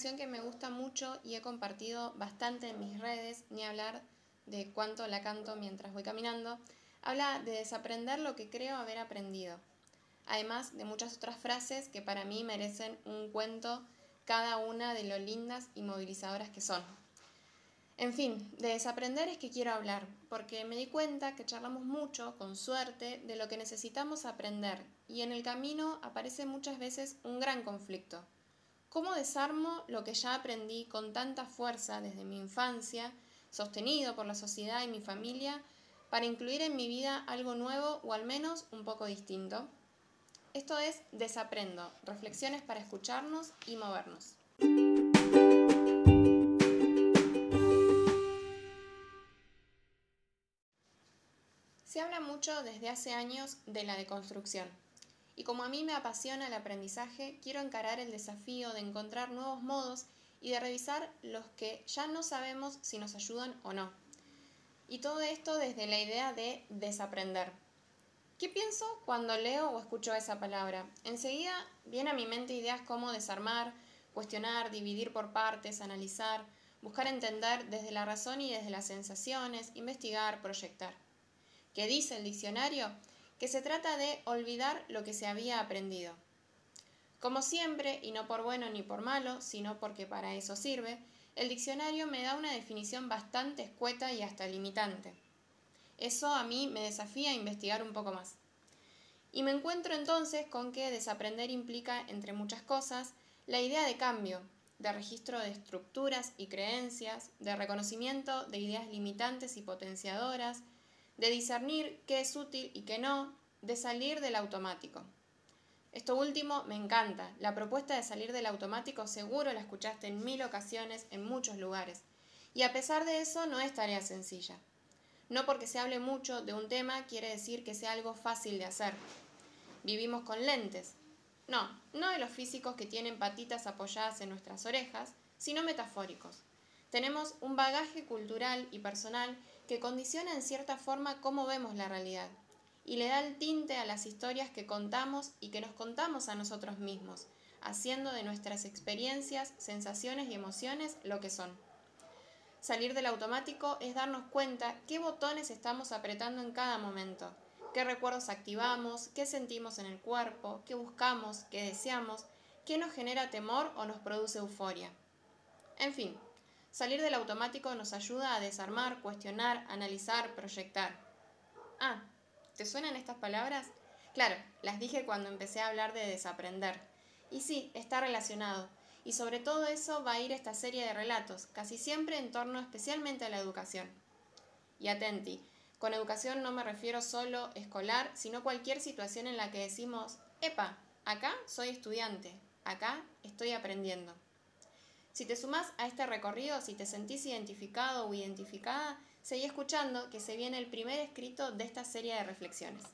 que me gusta mucho y he compartido bastante en mis redes, ni hablar de cuánto la canto mientras voy caminando. Habla de desaprender lo que creo haber aprendido, además de muchas otras frases que para mí merecen un cuento cada una de lo lindas y movilizadoras que son. En fin, de desaprender es que quiero hablar, porque me di cuenta que charlamos mucho, con suerte, de lo que necesitamos aprender, y en el camino aparece muchas veces un gran conflicto. ¿Cómo desarmo lo que ya aprendí con tanta fuerza desde mi infancia, sostenido por la sociedad y mi familia, para incluir en mi vida algo nuevo o al menos un poco distinto? Esto es Desaprendo, reflexiones para escucharnos y movernos. Se habla mucho desde hace años de la deconstrucción. Y como a mí me apasiona el aprendizaje, quiero encarar el desafío de encontrar nuevos modos y de revisar los que ya no sabemos si nos ayudan o no. Y todo esto desde la idea de desaprender. ¿Qué pienso cuando leo o escucho esa palabra? Enseguida vienen a mi mente ideas como desarmar, cuestionar, dividir por partes, analizar, buscar entender desde la razón y desde las sensaciones, investigar, proyectar. ¿Qué dice el diccionario? Que se trata de olvidar lo que se había aprendido. Como siempre, y no por bueno ni por malo, sino porque para eso sirve, el diccionario me da una definición bastante escueta y hasta limitante. Eso a mí me desafía a investigar un poco más. Y me encuentro entonces con que desaprender implica, entre muchas cosas, la idea de cambio, de registro de estructuras y creencias, de reconocimiento de ideas limitantes y potenciadoras, de discernir qué es útil y qué no, de salir del automático. Esto último me encanta. La propuesta de salir del automático seguro la escuchaste en mil ocasiones en muchos lugares. Y a pesar de eso no es tarea sencilla. No porque se hable mucho de un tema quiere decir que sea algo fácil de hacer. Vivimos con lentes. No, no de los físicos que tienen patitas apoyadas en nuestras orejas, sino metafóricos. Tenemos un bagaje cultural y personal que condiciona en cierta forma cómo vemos la realidad y le da el tinte a las historias que contamos y que nos contamos a nosotros mismos, haciendo de nuestras experiencias, sensaciones y emociones lo que son. Salir del automático es darnos cuenta qué botones estamos apretando en cada momento, qué recuerdos activamos, qué sentimos en el cuerpo, qué buscamos, qué deseamos, qué nos genera temor o nos produce euforia. En fin, salir del automático nos ayuda a desarmar, cuestionar, analizar, proyectar. Ah, ¿te suenan estas palabras? Claro, las dije cuando empecé a hablar de desaprender. Y sí, está relacionado y sobre todo eso va a ir esta serie de relatos, casi siempre en torno especialmente a la educación. Y atenti, con educación no me refiero solo escolar, sino cualquier situación en la que decimos, epa, acá soy estudiante, acá estoy aprendiendo. Si te sumás a este recorrido, si te sentís identificado o identificada, seguí escuchando que se viene el primer escrito de esta serie de reflexiones.